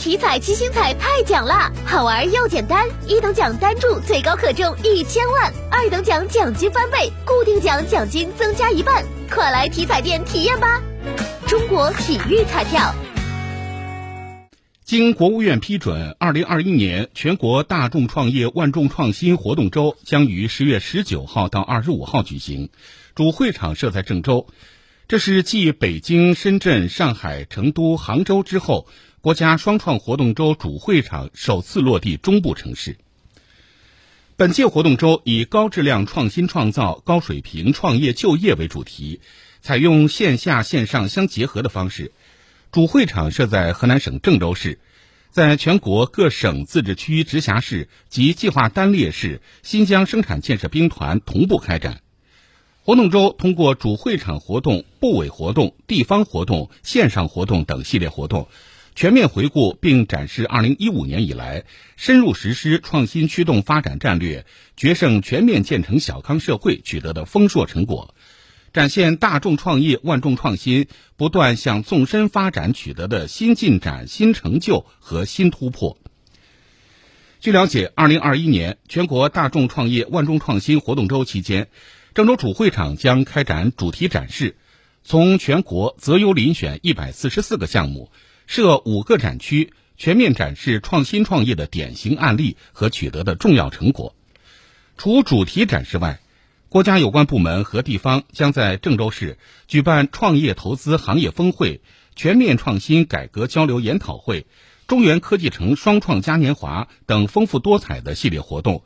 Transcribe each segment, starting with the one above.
体彩七星彩太奖啦，好玩又简单，一等奖单注最高可中一千万，二等奖奖金翻倍，固定奖奖金增加一半，快来体彩店体验吧！中国体育彩票。经国务院批准，二零二一年全国大众创业万众创新活动周将于十月十九号到二十五号举行，主会场设在郑州。这是继北京、深圳、上海、成都、杭州之后，国家双创活动周主会场首次落地中部城市。本届活动周以高质量创新创造、高水平创业就业为主题，采用线下线上相结合的方式。主会场设在河南省郑州市，在全国各省、自治区、直辖市及计划单列市新疆生产建设兵团同步开展。活动周通过主会场活动、部委活动、地方活动、线上活动等系列活动，全面回顾并展示2015年以来深入实施创新驱动发展战略、决胜全面建成小康社会取得的丰硕成果。展现大众创业万众创新不断向纵深发展取得的新进展、新成就和新突破。据了解，二零二一年全国大众创业万众创新活动周期间，郑州主会场将开展主题展示，从全国择优遴选一百四十四个项目，设五个展区，全面展示创新创业的典型案例和取得的重要成果。除主题展示外，国家有关部门和地方将在郑州市举办创业投资行业峰会、全面创新改革交流研讨会、中原科技城双创嘉年华等丰富多彩的系列活动，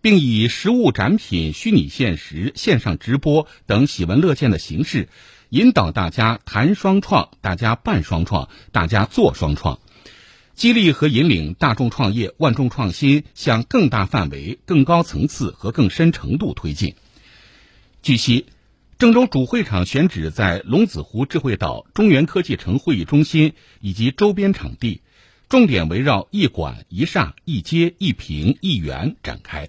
并以实物展品、虚拟现实、线上直播等喜闻乐见的形式，引导大家谈双创、大家办双创、大家做双创，激励和引领大众创业万众创新向更大范围、更高层次和更深程度推进。据悉，郑州主会场选址在龙子湖智慧岛中原科技城会议中心以及周边场地，重点围绕一馆一厦一街一平一园展开。